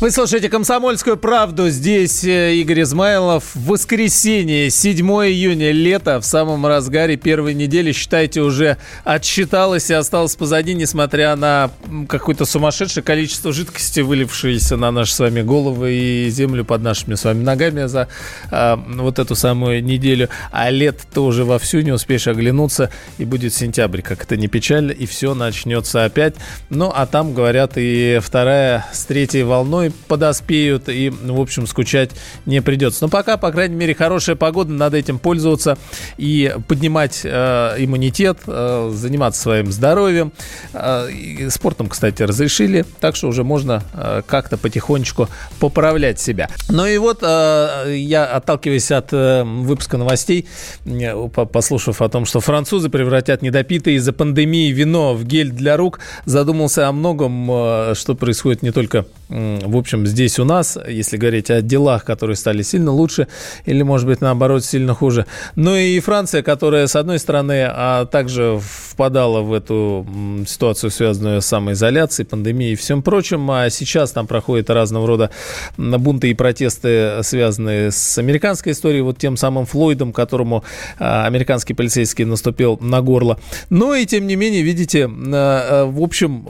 Вы слушаете «Комсомольскую правду». Здесь э, Игорь Измайлов. Воскресенье, 7 июня, лето, в самом разгаре первой недели. Считайте, уже отсчиталось и осталось позади, несмотря на какое-то сумасшедшее количество жидкости, вылившееся на наши с вами головы и землю под нашими с вами ногами за а, вот эту самую неделю. А лет-то уже вовсю не успеешь оглянуться, и будет сентябрь, как это не печально, и все начнется опять. Ну, а там, говорят, и вторая с третьей волной подоспеют, и, в общем, скучать не придется. Но пока, по крайней мере, хорошая погода, надо этим пользоваться и поднимать э, иммунитет, э, заниматься своим здоровьем. Э, и спортом, кстати, разрешили, так что уже можно э, как-то потихонечку поправлять себя. Ну и вот э, я, отталкиваясь от э, выпуска новостей, э, послушав о том, что французы превратят недопитое из-за пандемии вино в гель для рук, задумался о многом, э, что происходит не только в общем, здесь у нас, если говорить о делах, которые стали сильно лучше или, может быть, наоборот, сильно хуже. Ну и Франция, которая, с одной стороны, а также впадала в эту ситуацию, связанную с самоизоляцией, пандемией и всем прочим, а сейчас там проходят разного рода бунты и протесты, связанные с американской историей, вот тем самым Флойдом, которому а, американский полицейский наступил на горло. Но и, тем не менее, видите, а, а, в общем,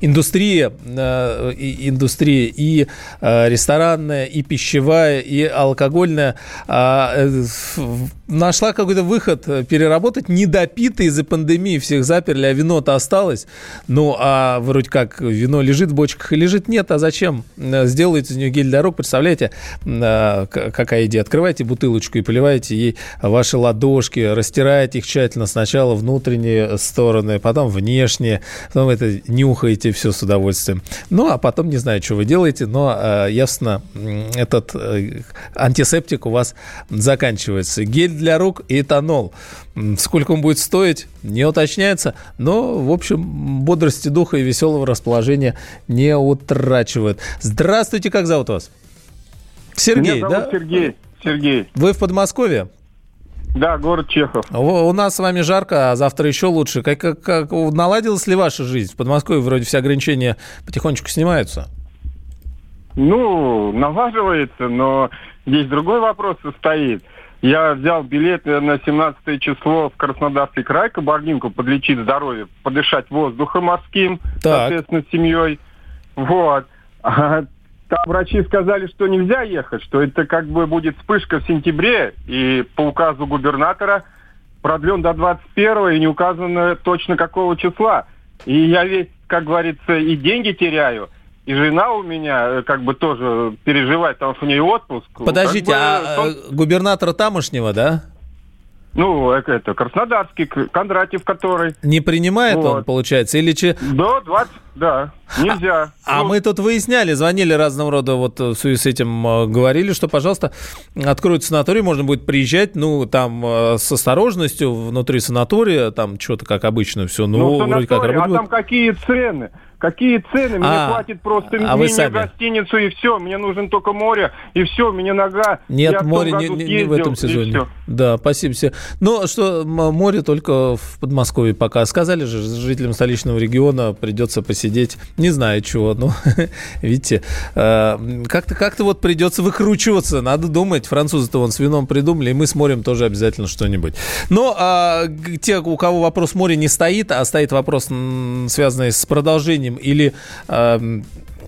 индустрия индустрия и э, ресторанная, и пищевая, и алкогольная. А, э, нашла какой-то выход э, переработать недопитые из-за пандемии. Всех заперли, а вино-то осталось. Ну, а вроде как вино лежит в бочках и лежит. Нет, а зачем? Сделайте из нее гель для рук. Представляете, какая идея? Открывайте бутылочку и поливаете ей ваши ладошки, растираете их тщательно. Сначала внутренние стороны, потом внешние. Потом это нюхаете все с удовольствием. Ну, а потом не знаю, что вы делаете, но э, ясно, этот э, антисептик у вас заканчивается. Гель для рук и этанол. Сколько он будет стоить, не уточняется, но, в общем, бодрости духа и веселого расположения не утрачивает. Здравствуйте, как зовут вас? Сергей, Меня зовут да? Сергей. Сергей. Вы в Подмосковье? Да, город Чехов. У нас с вами жарко, а завтра еще лучше. Как, как, как наладилась ли ваша жизнь? В Подмосковье вроде все ограничения потихонечку снимаются. Ну, налаживается, но здесь другой вопрос состоит. Я взял билет на 17 число в Краснодарский край, Кабардинку, подлечить здоровье, подышать воздухом морским, так. соответственно, с семьей. Вот. А там врачи сказали, что нельзя ехать, что это как бы будет вспышка в сентябре, и по указу губернатора продлен до 21 и не указано точно какого числа. И я весь, как говорится, и деньги теряю, и жена у меня э, как бы тоже переживает, потому что у нее отпуск. Подождите, как бы, а он... Э, губернатора тамошнего, да? Ну, это Краснодарский, Кондратьев, который. Не принимает вот. он, получается, или че? До 20, да, нельзя. А, а ну, а мы тут выясняли, звонили разного рода, вот в связи с этим э, говорили, что, пожалуйста, откроют санаторий, можно будет приезжать, ну, там, э, с осторожностью внутри санатория, там, что-то как обычно все, ну, ну вроде как работает. А там какие цены? Какие цены? Мне а, платит просто а мне сами? гостиницу и все. Мне нужен только море и все. Мне нога. Нет, море не, не, не в этом сезоне. Да, спасибо все. Ну что, море только в Подмосковье пока. Сказали же, жителям столичного региона придется посидеть. Не знаю чего. Ну, видите, э, как-то как-то вот придется выкручиваться. Надо думать. Французы-то вон с вином придумали, и мы с морем тоже обязательно что-нибудь. Но а, те, у кого вопрос моря не стоит, а стоит вопрос, связанный с продолжением изменением или э,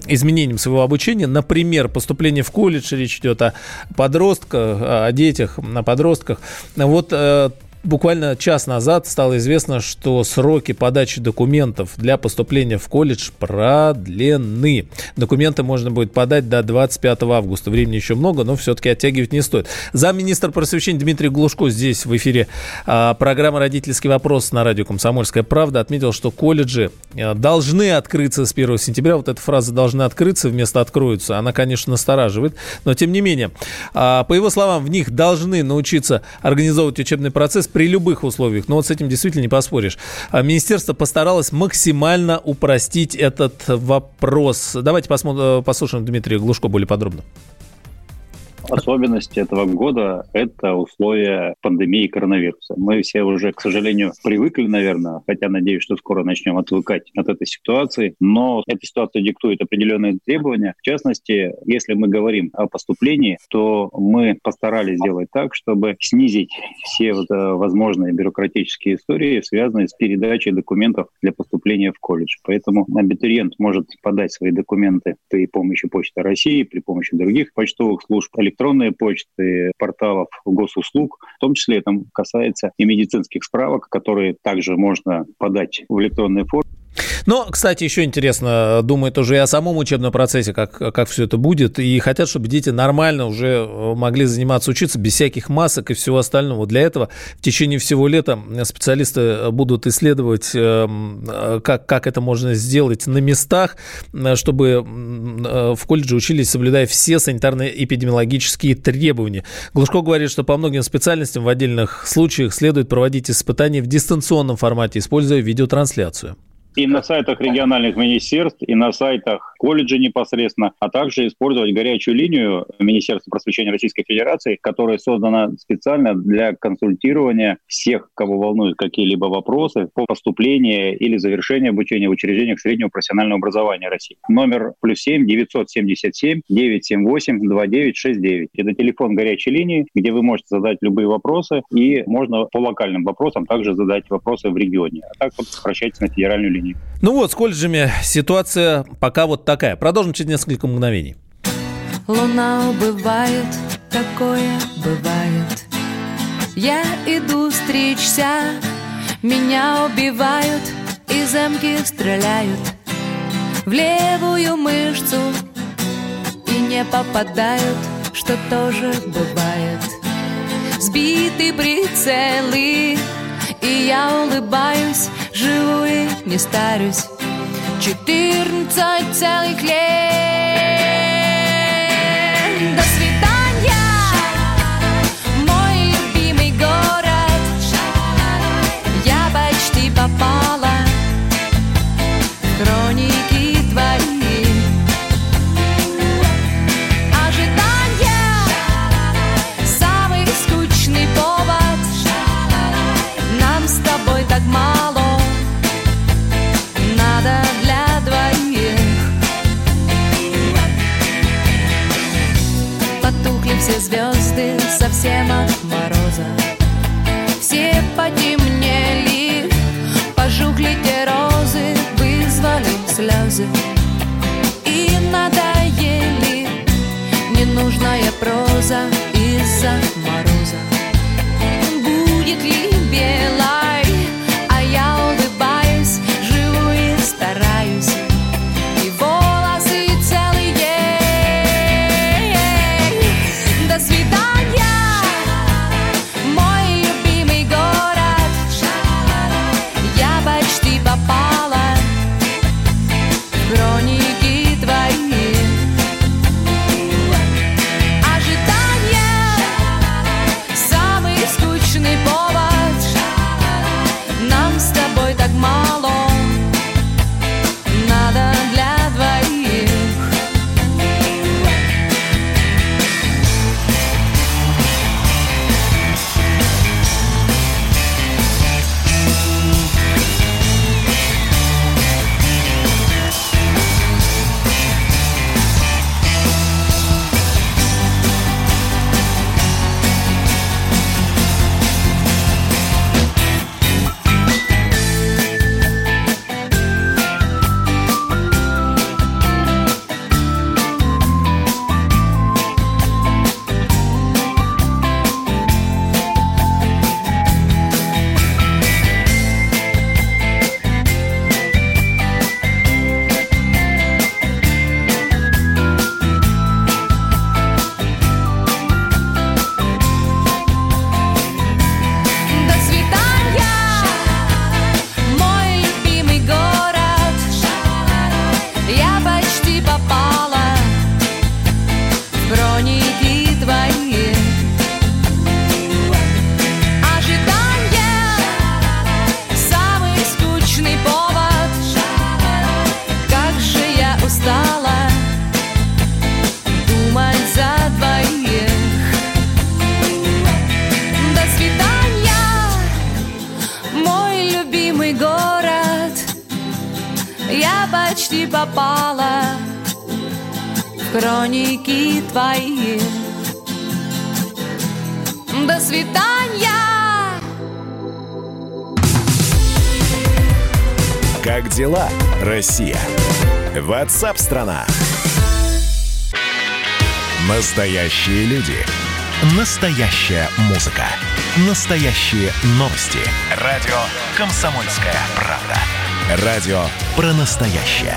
изменением своего обучения, например, поступление в колледж, речь идет о подростках, о детях, о подростках. Вот э, Буквально час назад стало известно, что сроки подачи документов для поступления в колледж продлены. Документы можно будет подать до 25 августа. Времени еще много, но все-таки оттягивать не стоит. Замминистра просвещения Дмитрий Глушко здесь в эфире а, программы «Родительский вопрос» на радио «Комсомольская правда» отметил, что колледжи а, должны открыться с 1 сентября. Вот эта фраза «должны открыться» вместо «откроются». Она, конечно, настораживает, но тем не менее. А, по его словам, в них должны научиться организовывать учебный процесс при любых условиях. Но вот с этим действительно не поспоришь. А министерство постаралось максимально упростить этот вопрос. Давайте посмотрим, э, послушаем Дмитрия Глушко более подробно. Особенность этого года – это условия пандемии коронавируса. Мы все уже, к сожалению, привыкли, наверное, хотя надеюсь, что скоро начнем отвыкать от этой ситуации, но эта ситуация диктует определенные требования. В частности, если мы говорим о поступлении, то мы постарались сделать так, чтобы снизить все вот, э, возможные бюрократические истории, связанные с передачей документов для поступления в колледж. Поэтому абитуриент может подать свои документы при помощи Почты России, при помощи других почтовых служб, электронные почты, порталов госуслуг. В том числе это касается и медицинских справок, которые также можно подать в электронной форме. Но, кстати, еще интересно, думают уже и о самом учебном процессе, как, как все это будет, и хотят, чтобы дети нормально уже э, могли заниматься, учиться без всяких масок и всего остального. Для этого в течение всего лета специалисты будут исследовать, э, как, как это можно сделать на местах, э, чтобы в колледже учились, соблюдая все санитарно-эпидемиологические требования. Глушко говорит, что по многим специальностям в отдельных случаях следует проводить испытания в дистанционном формате, используя видеотрансляцию и на сайтах региональных министерств, и на сайтах колледжа непосредственно, а также использовать горячую линию Министерства просвещения Российской Федерации, которая создана специально для консультирования всех, кого волнуют какие-либо вопросы по поступлению или завершению обучения в учреждениях среднего профессионального образования России. Номер плюс 7 977 978 2969. Это телефон горячей линии, где вы можете задать любые вопросы, и можно по локальным вопросам также задать вопросы в регионе. А так вот обращайтесь на федеральную линию коллеги. Ну вот, с колледжами ситуация пока вот такая. Продолжим через несколько мгновений. Луна убывает, такое бывает. Я иду стричься, меня убивают, и замки стреляют в левую мышцу и не попадают, что тоже бывает. Сбиты прицелы, и я улыбаюсь, живу и не старюсь. Четырнадцать целых лет. Все звезды совсем от мороза. Все потемнели, пожухли те розы Вызвали слезы. И надоели Ненужная проза из-за в хроники твои. До свидания! Как дела, Россия? Ватсап-страна! Настоящие люди. Настоящая музыка. Настоящие новости. Радио «Комсомольская правда». Радио про настоящее.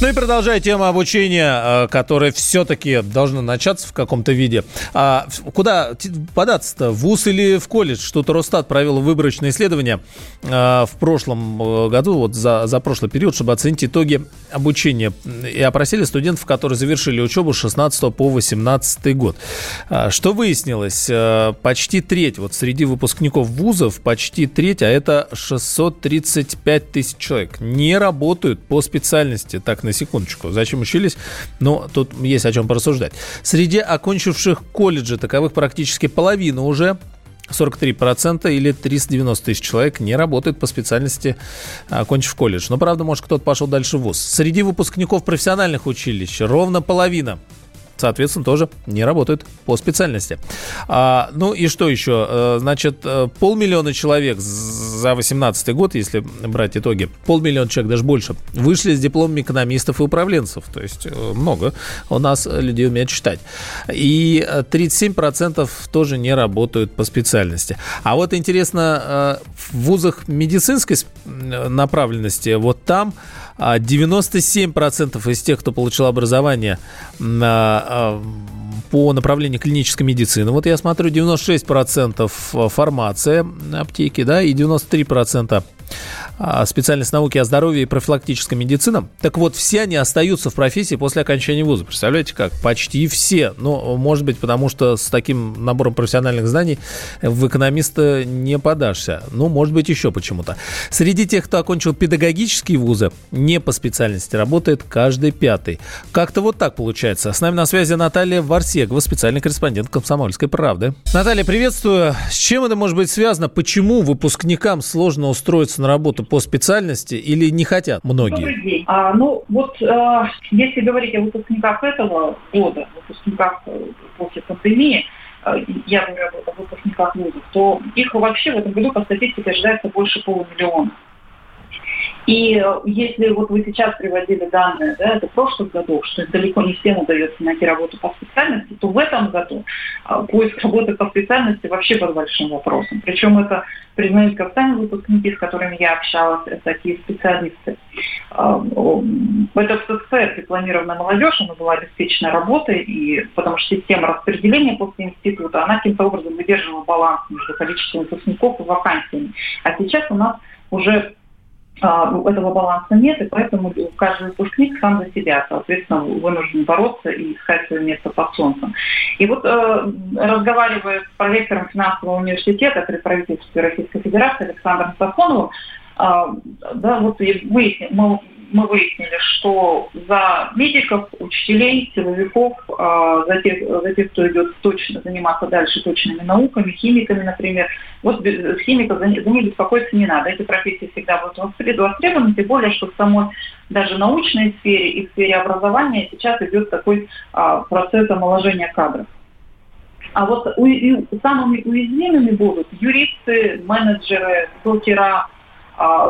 Ну и продолжая тему обучения, э, которое все-таки должно начаться в каком-то виде. А куда податься-то? В ВУЗ или в колледж? Что-то Росстат провел выборочное исследование э, в прошлом э, году, вот за, за прошлый период, чтобы оценить итоги обучения. И опросили студентов, которые завершили учебу с 16 по 18 год. А что выяснилось? Почти треть, вот среди выпускников вузов, почти треть, а это 635 тысяч человек, не работают по специальности, так на секундочку. Зачем учились? Но тут есть о чем порассуждать. Среди окончивших колледжи таковых практически половина уже 43% или 390 тысяч человек не работают по специальности, окончив колледж. Но, правда, может, кто-то пошел дальше в ВУЗ. Среди выпускников профессиональных училищ ровно половина соответственно, тоже не работают по специальности. А, ну и что еще? Э, значит, э, полмиллиона человек за 2018 год, если брать итоги, полмиллиона человек, даже больше, вышли с дипломами экономистов и управленцев. То есть э, много у нас людей умеют читать. И 37% тоже не работают по специальности. А вот интересно, в вузах медицинской направленности, вот там 97% из тех, кто получил образование а, по направлению клинической медицины. Вот я смотрю, 96% фармация аптеки, да, и 93% а, специальность науки о здоровье и профилактической медицина. Так вот, все они остаются в профессии после окончания вуза. Представляете как? Почти все. Ну, может быть, потому что с таким набором профессиональных знаний в экономиста не подашься. Ну, может быть, еще почему-то. Среди тех, кто окончил педагогические вузы, не по специальности работает каждый пятый. Как-то вот так получается. С нами на связи Наталья Варсегова, специальный корреспондент «Комсомольской правды». Наталья, приветствую. С чем это может быть связано? Почему выпускникам сложно устроиться на работу по специальности или не хотят многие? Добрый день. А, ну, вот а, если говорить о выпускниках этого года, выпускниках э, после пандемии, а, я говорю о выпускниках вузов, то их вообще в этом году по статистике ожидается больше полумиллиона. И э, если вот вы сейчас приводили данные, да, это прошлых годов, что далеко не всем удается найти работу по специальности, то в этом году а, поиск работы по специальности вообще под большим вопросом. Причем это признают как сами выпускники, с которыми я общалась, такие специалисты. А, это в СССР дипломированная молодежь, она была обеспечена работой, и, потому что система распределения после института, она каким-то образом выдерживала баланс между количеством выпускников и вакансиями. А сейчас у нас уже этого баланса нет, и поэтому каждый выпускник сам за себя, соответственно, вынужден бороться и искать свое место под солнцем. И вот э, разговаривая с проректором финансового университета при правительстве Российской Федерации Александром Сафоновым, э, да, вот выяснили, мы мы выяснили, что за медиков, учителей, силовиков, а, за тех, за тех, кто идет точно заниматься дальше точными науками, химиками, например, вот химиков за, за них беспокоиться не надо. Эти профессии всегда будут востребованы, тем более, что в самой даже научной сфере и в сфере образования сейчас идет такой а, процесс омоложения кадров. А вот самыми уязвимыми будут юристы, менеджеры, докера, а,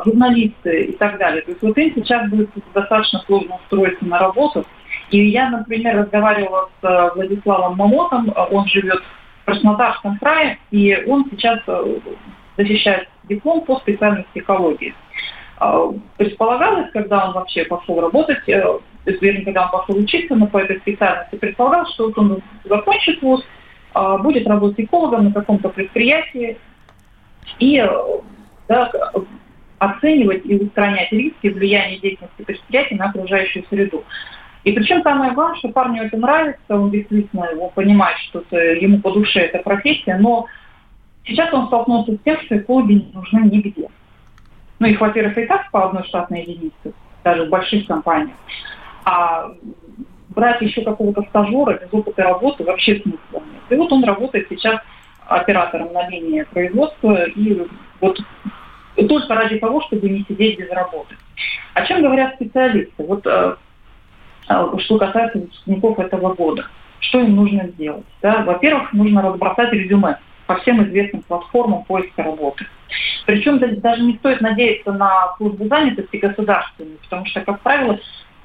журналисты и так далее. То есть вот им сейчас будет достаточно сложно устроиться на работу. И я, например, разговаривала с э, Владиславом Мамотом, он живет в Краснодарском крае, и он сейчас э, защищает диплом по специальности экологии. А, предполагалось, когда он вообще пошел работать, э, вернее, когда он пошел учиться на по этой специальности, предполагалось, что вот он закончит вуз, а, будет работать экологом на каком-то предприятии, и да, оценивать и устранять риски влияния деятельности предприятий на окружающую среду. И причем самое главное, что парню это нравится, он действительно его понимает, что ему по душе эта профессия, но сейчас он столкнулся с тем, что экологи не нужны нигде. Ну, их, во-первых, и так по одной штатной единице, даже в больших компаниях. А брать еще какого-то стажера без опыта работы вообще смысла нет. И вот он работает сейчас оператором на линии производства и вот только ради того, чтобы не сидеть без работы. О чем говорят специалисты? Вот э, э, что касается выпускников этого года. Что им нужно сделать? Да? Во-первых, нужно разбросать резюме по всем известным платформам поиска работы. Причем даже не стоит надеяться на службу занятости государственную, потому что, как правило,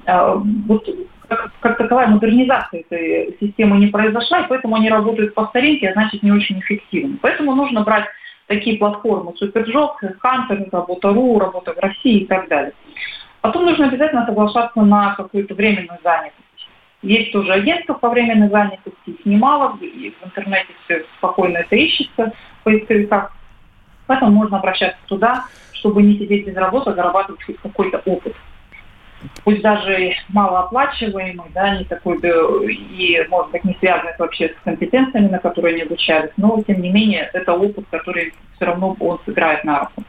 э, вот как, как таковая модернизация этой системы не произошла, и поэтому они работают по старинке, а значит не очень эффективно. Поэтому нужно брать такие платформы Суперджоb, Хантер, Работа.ру, Работа в России и так далее. Потом нужно обязательно соглашаться на какую-то временную занятость. Есть тоже агентство по временной занятости, их немало, и в интернете все спокойно это ищется в поисковиках. Поэтому можно обращаться туда, чтобы не сидеть без работы, а зарабатывать хоть какой-то опыт пусть даже малооплачиваемый, да, не такой, да, и, может быть, не связанный вообще с компетенциями, на которые они обучались, но, тем не менее, это опыт, который все равно он сыграет на руку.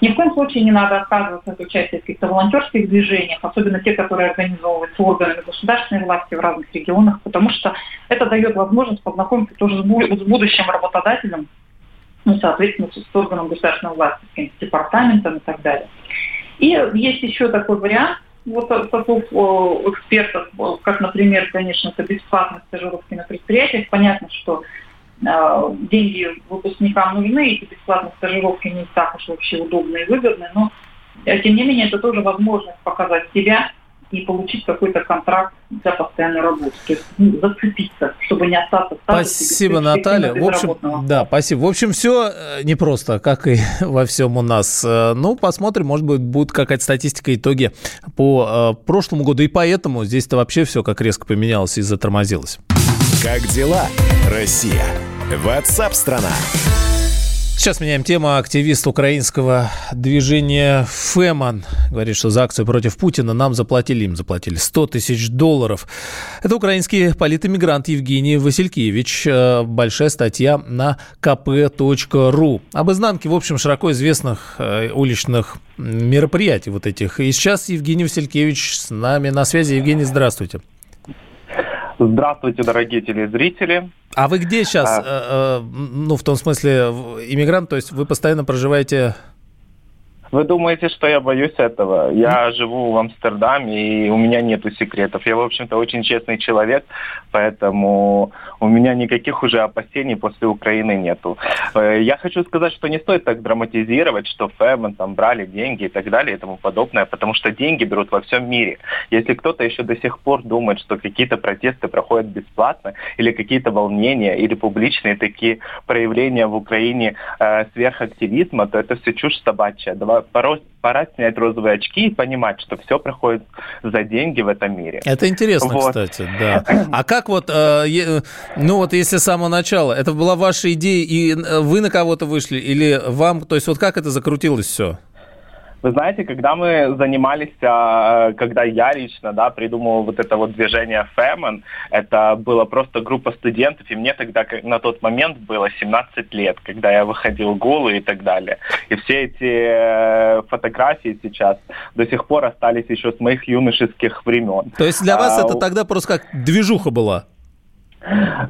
Ни в коем случае не надо отказываться от участия в каких-то волонтерских движениях, особенно те, которые организовываются органами государственной власти в разных регионах, потому что это дает возможность познакомиться тоже с будущим работодателем, ну, соответственно, с органом государственной власти, с департаментом и так далее. И есть еще такой вариант, вот таких экспертов, как, например, конечно, это бесплатные стажировки на предприятиях. Понятно, что э, деньги выпускникам нужны, эти бесплатные стажировки не так уж вообще удобны и выгодны, но э, тем не менее это тоже возможность показать себя и получить какой-то контракт для постоянной работы. То есть ну, зацепиться, чтобы не остаться в Спасибо, Наталья. В общем, да, спасибо. В общем, все э, непросто, как и во всем у нас. Э, ну, посмотрим, может быть, будет какая-то статистика, итоги по э, прошлому году. И поэтому здесь-то вообще все как резко поменялось и затормозилось. Как дела, Россия? Ватсап-страна! Сейчас меняем тему. Активист украинского движения «Феман» говорит, что за акцию против Путина нам заплатили, им заплатили 100 тысяч долларов. Это украинский политэмигрант Евгений Василькевич. Э, большая статья на kp.ru. Об изнанке, в общем, широко известных э, уличных мероприятий вот этих. И сейчас Евгений Василькевич с нами на связи. Евгений, здравствуйте. Здравствуйте, дорогие телезрители. А вы где сейчас? А... Э, ну, в том смысле, иммигрант, то есть вы постоянно проживаете вы думаете, что я боюсь этого? Я живу в Амстердаме, и у меня нету секретов. Я, в общем-то, очень честный человек, поэтому у меня никаких уже опасений после Украины нету. Э, я хочу сказать, что не стоит так драматизировать, что Фэмон там брали деньги и так далее и тому подобное, потому что деньги берут во всем мире. Если кто-то еще до сих пор думает, что какие-то протесты проходят бесплатно, или какие-то волнения, или публичные такие проявления в Украине э, сверхактивизма, то это все чушь собачья. Давай пора, пора снять розовые очки и понимать, что все проходит за деньги в этом мире. Это интересно, вот. кстати, да. А как вот, э, ну вот если с самого начала, это была ваша идея, и э, вы на кого-то вышли, или вам, то есть вот как это закрутилось все? Вы знаете, когда мы занимались, а, когда я лично да, придумывал вот это вот движение Фэмон, это была просто группа студентов, и мне тогда на тот момент было 17 лет, когда я выходил голый и так далее. И все эти э, фотографии сейчас до сих пор остались еще с моих юношеских времен. То есть для вас а, это тогда просто как движуха была?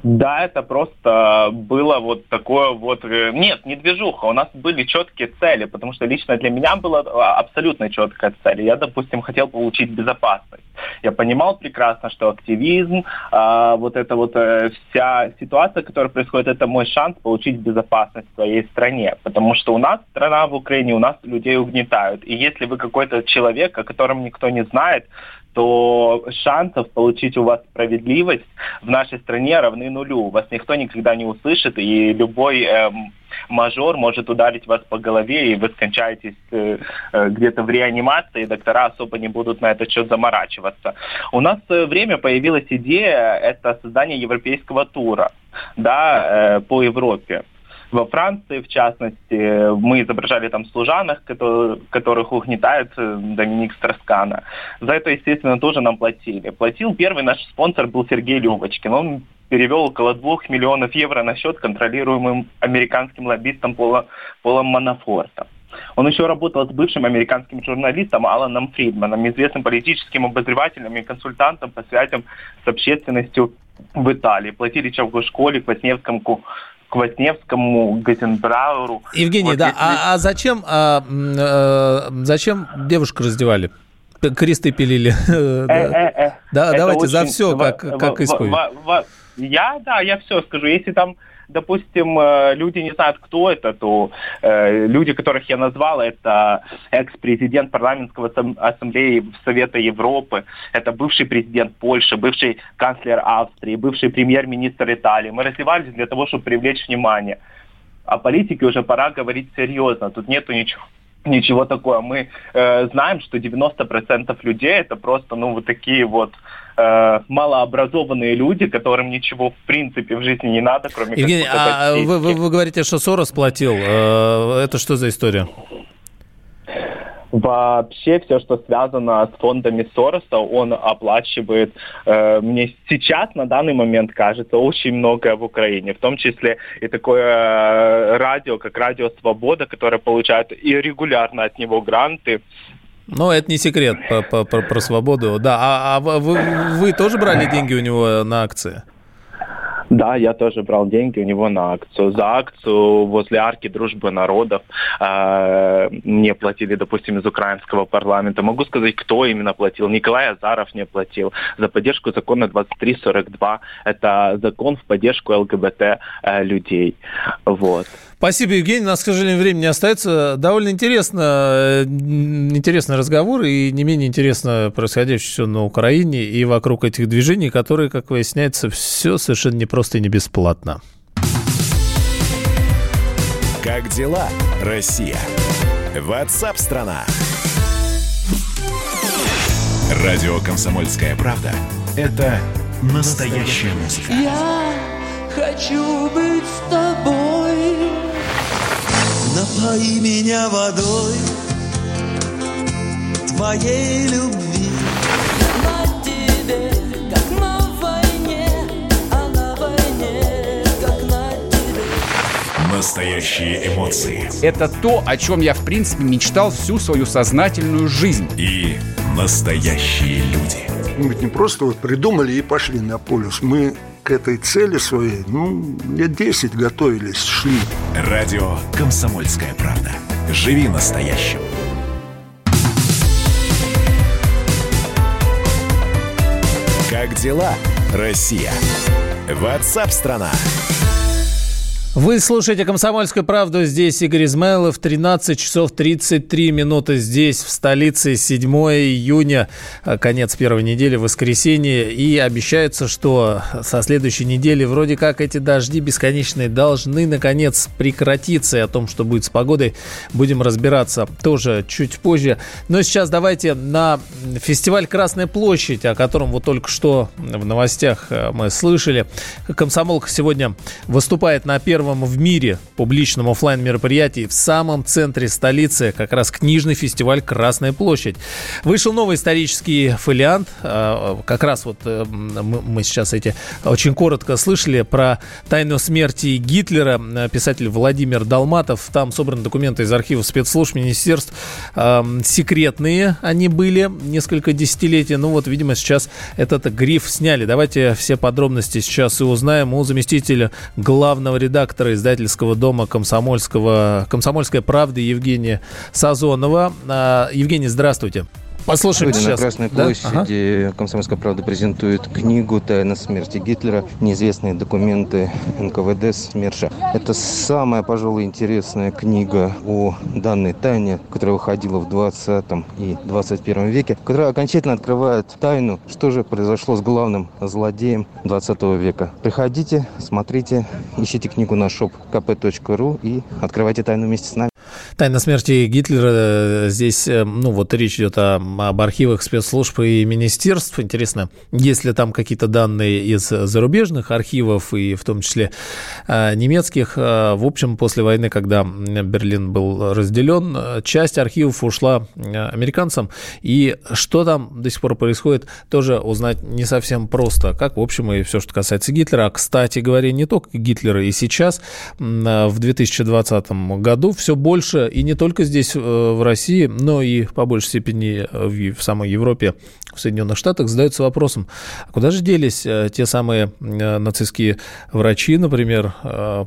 Да, это просто было вот такое вот... Э, нет, не движуха, у нас были четкие цели, потому что лично для меня была абсолютно четкая цель. Я, допустим, хотел получить безопасность. Я понимал прекрасно, что активизм, а, вот эта вот э, вся ситуация, которая происходит, это мой шанс получить безопасность в своей стране. Потому что у нас страна в Украине, у нас людей угнетают. И если вы какой-то человек, о котором никто не знает, то шансов получить у вас справедливость в нашей стране равны нулю. Вас никто никогда не услышит, и любой эм, мажор может ударить вас по голове, и вы скончаетесь э, э, где-то в реанимации, и доктора особо не будут на этот счет заморачиваться. У нас в свое время появилась идея, это создание европейского тура да, э, по Европе. Во Франции, в частности, мы изображали там служанок, которых угнетает э, Доминик Страскана. За это, естественно, тоже нам платили. Платил первый наш спонсор был Сергей Любочкин. Он перевел около двух миллионов евро на счет контролируемым американским лоббистом Пола, Полом Манафортом. Он еще работал с бывшим американским журналистом Аланом Фридманом, известным политическим обозревателем и консультантом по связям с общественностью в Италии. Платили школе, Квасневскому Квасневскому, Газенбрауру. Евгений, вот да, если... а, а зачем, а, а, зачем девушку раздевали? Кресты пилили. Э, э, э, да, давайте за все, как, как исповедь. Я, да, я все скажу. Если там допустим, э, люди не знают, кто это, то э, люди, которых я назвал, это экс-президент парламентского ассамблеи Совета Европы, это бывший президент Польши, бывший канцлер Австрии, бывший премьер-министр Италии. Мы развивались для того, чтобы привлечь внимание. О политике уже пора говорить серьезно. Тут нету ничего ничего такого. Мы э, знаем, что 90% людей это просто, ну, вот такие вот э, малообразованные люди, которым ничего в принципе в жизни не надо, кроме Евгений, как а вы, вы, вы говорите, что Сорос платил. Э, это что за история? Вообще все, что связано с фондами Сороса, он оплачивает, э, мне сейчас на данный момент кажется, очень многое в Украине, в том числе и такое э, радио, как Радио Свобода, которое получает и регулярно от него гранты, ну, это не секрет по, по, про, про свободу. Да, а, а вы, вы тоже брали деньги у него на акции? Да, я тоже брал деньги у него на акцию. За акцию возле арки дружбы народов э, мне платили, допустим, из украинского парламента. Могу сказать, кто именно платил. Николай Азаров не платил. За поддержку закона 2342. Это закон в поддержку ЛГБТ э, людей. Вот. Спасибо, Евгений. У нас, к сожалению, времени не остается. Довольно интересно, интересный разговор и не менее интересно происходящее все на Украине и вокруг этих движений, которые, как выясняется, все совершенно непросто и не бесплатно. Как дела, Россия? Ватсап-страна! Радио «Комсомольская правда» — это настоящая музыка. Я хочу быть с тобой Напои меня водой Твоей любви На тебе, как на войне А на войне, как на тебе Настоящие эмоции. Это то, о чем я, в принципе, мечтал всю свою сознательную жизнь. И настоящие люди. Мы не просто вот придумали и пошли на полюс. Мы к этой цели своей, ну, лет 10 готовились, шли. Радио «Комсомольская правда». Живи настоящим. Как дела, Россия? Ватсап-страна! Вы слушаете «Комсомольскую правду». Здесь Игорь Измайлов. 13 часов 33 минуты здесь, в столице. 7 июня, э, конец первой недели, воскресенье. И обещается, что со следующей недели вроде как эти дожди бесконечные должны, наконец, прекратиться. И о том, что будет с погодой, будем разбираться тоже чуть позже. Но сейчас давайте на фестиваль «Красная площадь», о котором вот только что в новостях э, мы слышали. Комсомолка сегодня выступает на первом первом в мире публичном офлайн мероприятии в самом центре столицы, как раз книжный фестиваль «Красная площадь». Вышел новый исторический фолиант, а, как раз вот э, мы сейчас эти очень коротко слышали про тайну смерти Гитлера, писатель Владимир Долматов, там собраны документы из архива спецслужб, министерств, секретные они были несколько десятилетий, ну вот, видимо, сейчас этот гриф сняли. Давайте все подробности сейчас и узнаем у заместителя главного редактора редактора издательского дома комсомольского, «Комсомольская правда» Евгения Сазонова. А, Евгений, здравствуйте. Послушаем Сегодня сейчас. на Красной площади да? ага. «Комсомольская правда» презентует книгу «Тайна смерти Гитлера. Неизвестные документы НКВД СМЕРШа». Это самая, пожалуй, интересная книга о данной тайне, которая выходила в 20 и 21 веке, которая окончательно открывает тайну, что же произошло с главным злодеем 20 века. Приходите, смотрите, ищите книгу на shop kp.ru и открывайте тайну вместе с нами. Тайна смерти Гитлера. Э, здесь, э, ну, вот речь идет о, об архивах спецслужб и министерств. Интересно, есть ли там какие-то данные из зарубежных архивов, и в том числе э, немецких. В общем, после войны, когда Берлин был разделен, часть архивов ушла американцам. И что там до сих пор происходит, тоже узнать не совсем просто. Как, в общем, и все, что касается Гитлера. А, кстати говоря, не только Гитлера. И сейчас, в 2020 году, все больше и не только здесь, в России, но и по большей степени в, в самой Европе, в Соединенных Штатах, задаются вопросом, а куда же делись те самые нацистские врачи, например,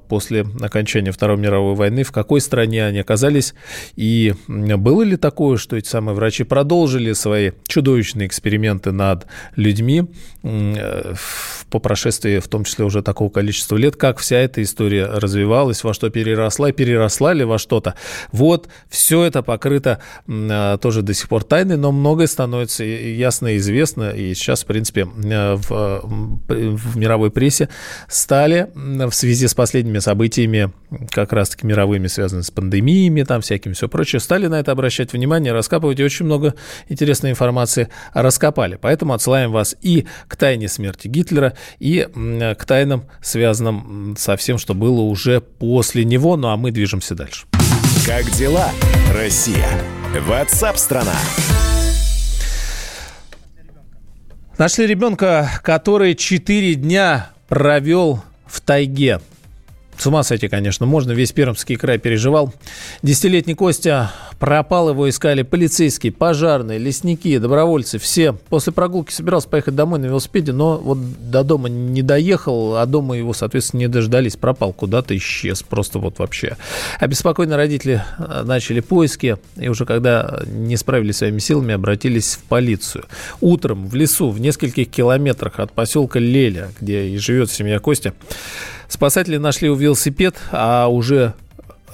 после окончания Второй мировой войны, в какой стране они оказались, и было ли такое, что эти самые врачи продолжили свои чудовищные эксперименты над людьми по прошествии, в том числе уже такого количества лет, как вся эта история развивалась, во что переросла, переросла ли во что-то. Вот, все это покрыто тоже до сих пор тайной, но многое становится ясно и известно, и сейчас, в принципе, в, в мировой прессе стали в связи с последними событиями, как раз-таки мировыми, связанными с пандемиями, там всяким все прочее, стали на это обращать внимание, раскапывать, и очень много интересной информации раскопали. Поэтому отсылаем вас и к тайне смерти Гитлера, и к тайнам, связанным со всем, что было уже после него. Ну а мы движемся дальше. Как дела, Россия? Ватсап-страна! Нашли ребенка, который четыре дня провел в тайге. С ума сойти, конечно, можно. Весь Пермский край переживал. Десятилетний Костя пропал, его искали полицейские, пожарные, лесники, добровольцы, все. После прогулки собирался поехать домой на велосипеде, но вот до дома не доехал, а дома его, соответственно, не дождались. Пропал куда-то, исчез просто вот вообще. Обеспокоенные родители э, начали поиски, и уже когда не справились своими силами, обратились в полицию. Утром в лесу, в нескольких километрах от поселка Леля, где и живет семья Костя, Спасатели нашли велосипед, а уже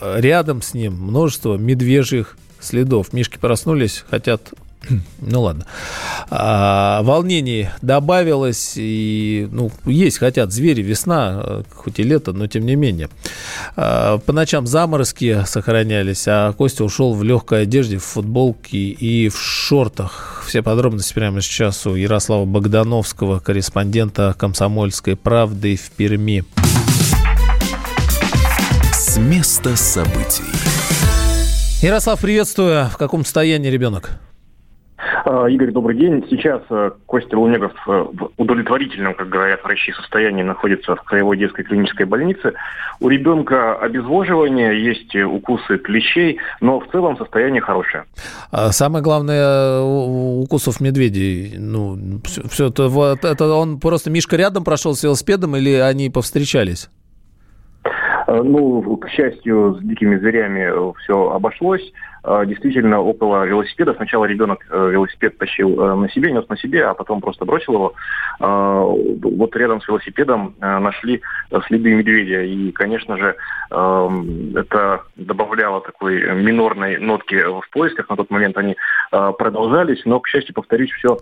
рядом с ним множество медвежьих следов. Мишки проснулись, хотят ну ладно. А, волнений добавилось, и, ну, есть хотят звери, весна, хоть и лето, но тем не менее. А, по ночам заморозки сохранялись, а Костя ушел в легкой одежде, в футболке и в шортах. Все подробности прямо сейчас у Ярослава Богдановского, корреспондента «Комсомольской правды» в Перми. С места событий. Ярослав, приветствую. В каком состоянии ребенок? Игорь, добрый день. Сейчас Костя Лунегов в удовлетворительном, как говорят врачи, состоянии находится в Краевой детской клинической больнице. У ребенка обезвоживание, есть укусы клещей, но в целом состояние хорошее. А самое главное, укусов медведей. Ну, все, все это, вот, это он просто Мишка рядом прошел с велосипедом или они повстречались? Ну, к счастью, с дикими зверями все обошлось. Действительно, около велосипеда сначала ребенок велосипед тащил на себе, нес на себе, а потом просто бросил его. Вот рядом с велосипедом нашли следы медведя. И, конечно же, это добавляло такой минорной нотки в поисках. На тот момент они продолжались, но, к счастью, повторюсь, все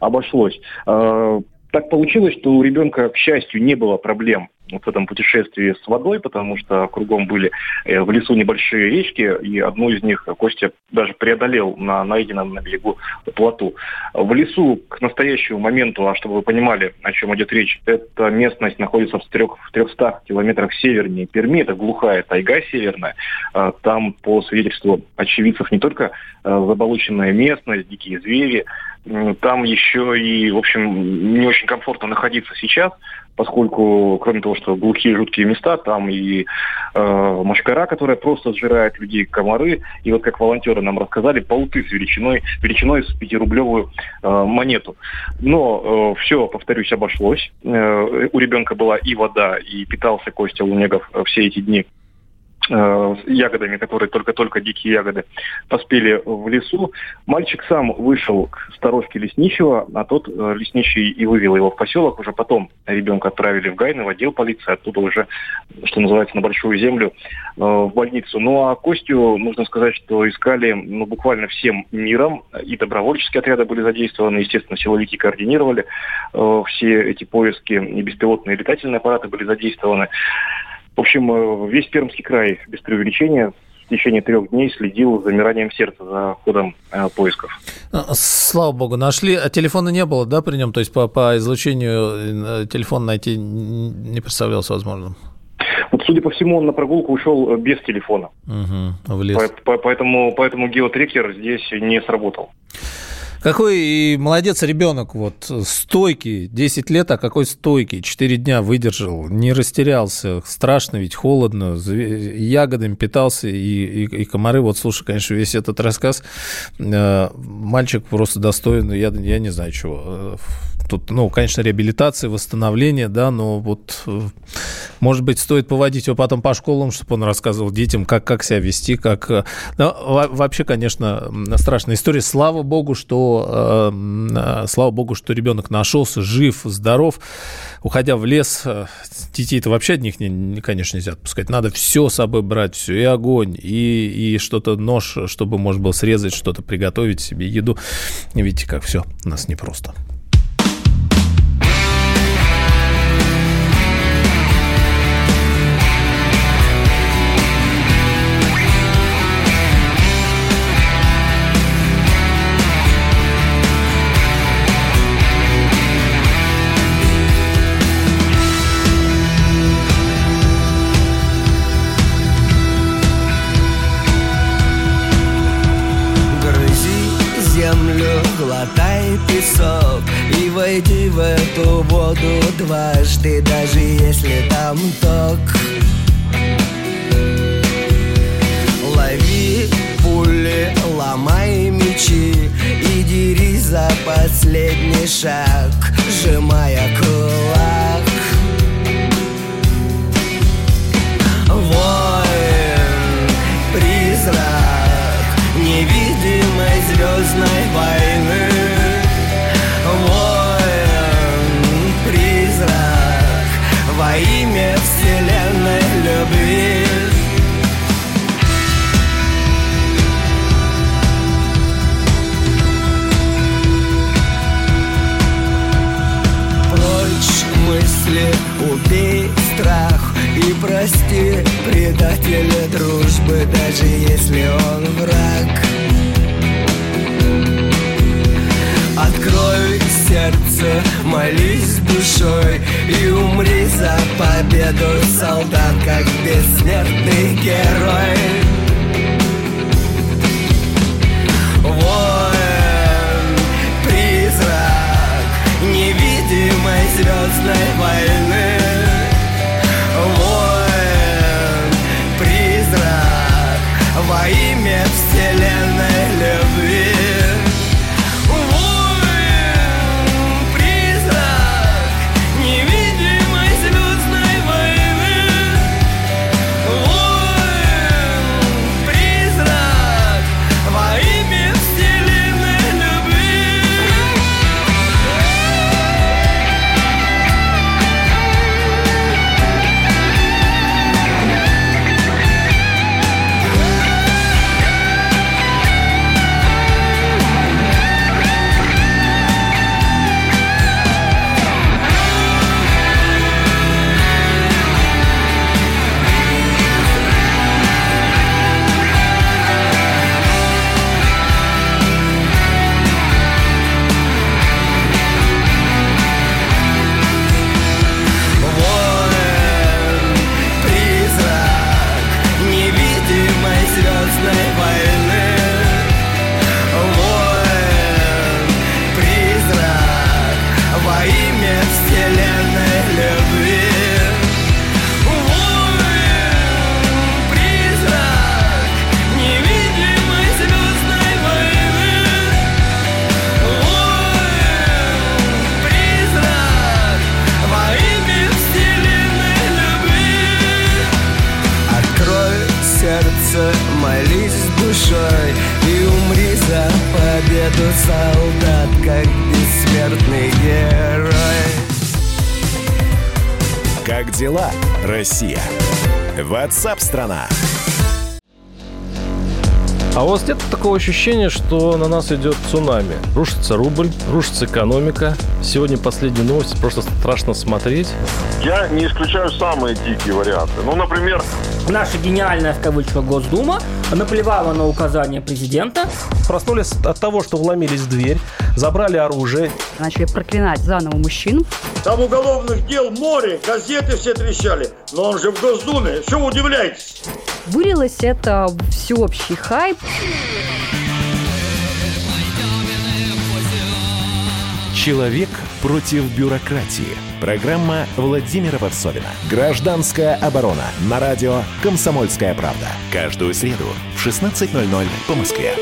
обошлось. Так получилось, что у ребенка, к счастью, не было проблем в этом путешествии с водой, потому что кругом были э, в лесу небольшие речки, и одну из них Костя даже преодолел на найденном на берегу плоту. В лесу к настоящему моменту, а чтобы вы понимали, о чем идет речь, эта местность находится в, трех, в 300 километрах севернее Перми, это глухая тайга северная. А, там, по свидетельству очевидцев, не только э, заболоченная местность, дикие звери, там еще и, в общем, не очень комфортно находиться сейчас, поскольку, кроме того, что глухие жуткие места, там и э, машкара, которая просто сжирает людей, комары, и вот как волонтеры нам рассказали, пауты с величиной, величиной с пятирублевую э, монету. Но э, все, повторюсь, обошлось. Э, у ребенка была и вода, и питался Костя Лунегов все эти дни Э, ягодами, которые только-только дикие ягоды, поспели в лесу. Мальчик сам вышел к сторожке лесничего, а тот э, лесничий и вывел его в поселок. Уже потом ребенка отправили в Гайны, в отдел полиции, оттуда уже, что называется, на большую землю э, в больницу. Ну а Костю, нужно сказать, что искали ну, буквально всем миром. И добровольческие отряды были задействованы, естественно, силовики координировали все эти поиски, и беспилотные летательные аппараты были задействованы. В общем, э, весь Пермский край, без преувеличения, в течение трех дней следил за замиранием сердца за ходом э, поисков. А, слава богу, нашли. А телефона не было, да, при нем? То есть по, по излучению э, телефон найти не представлялось возможным? Вот, судя по всему, он на прогулку ушел э, без телефона. Угу, в лес. По, по, поэтому, поэтому геотрекер здесь не сработал. Какой молодец ребенок, вот стойкий, 10 лет, а какой стойкий, 4 дня выдержал, не растерялся, страшно ведь, холодно, ягодами питался и, и, и комары. Вот слушай, конечно, весь этот рассказ, э, мальчик просто достойный, я, я не знаю чего. Тут, ну, конечно, реабилитация, восстановление, да, но вот, э, может быть, стоит поводить его потом по школам, чтобы он рассказывал детям, как, как себя вести, как... Э, ну, вообще, конечно, страшная история. Слава богу, что, э, слава богу, что ребенок нашелся, жив, здоров. Уходя в лес, детей-то вообще от них, конечно, нельзя отпускать. Надо все с собой брать, все, и огонь, и, и что-то, нож, чтобы можно было срезать, что-то приготовить себе, еду. Видите, как все у нас непросто. Дружбы, даже если Россия. Ватсап-страна! А у вас нет такого ощущения, что на нас идет цунами? Рушится рубль, рушится экономика. Сегодня последние новости, просто страшно смотреть. Я не исключаю самые дикие варианты. Ну, например... Наша гениальная, в кавычках, Госдума наплевала на указания президента. Проснулись от того, что вломились в дверь, забрали оружие. Начали проклинать заново мужчин. Там уголовных дел море, газеты все трещали. Но он же в Госдуме, что вы удивляетесь? Вылилось это всеобщий хайп. Человек против бюрократии. Программа Владимира Варсовина. Гражданская оборона. На радио «Комсомольская правда». Каждую среду в 16.00 по Москве.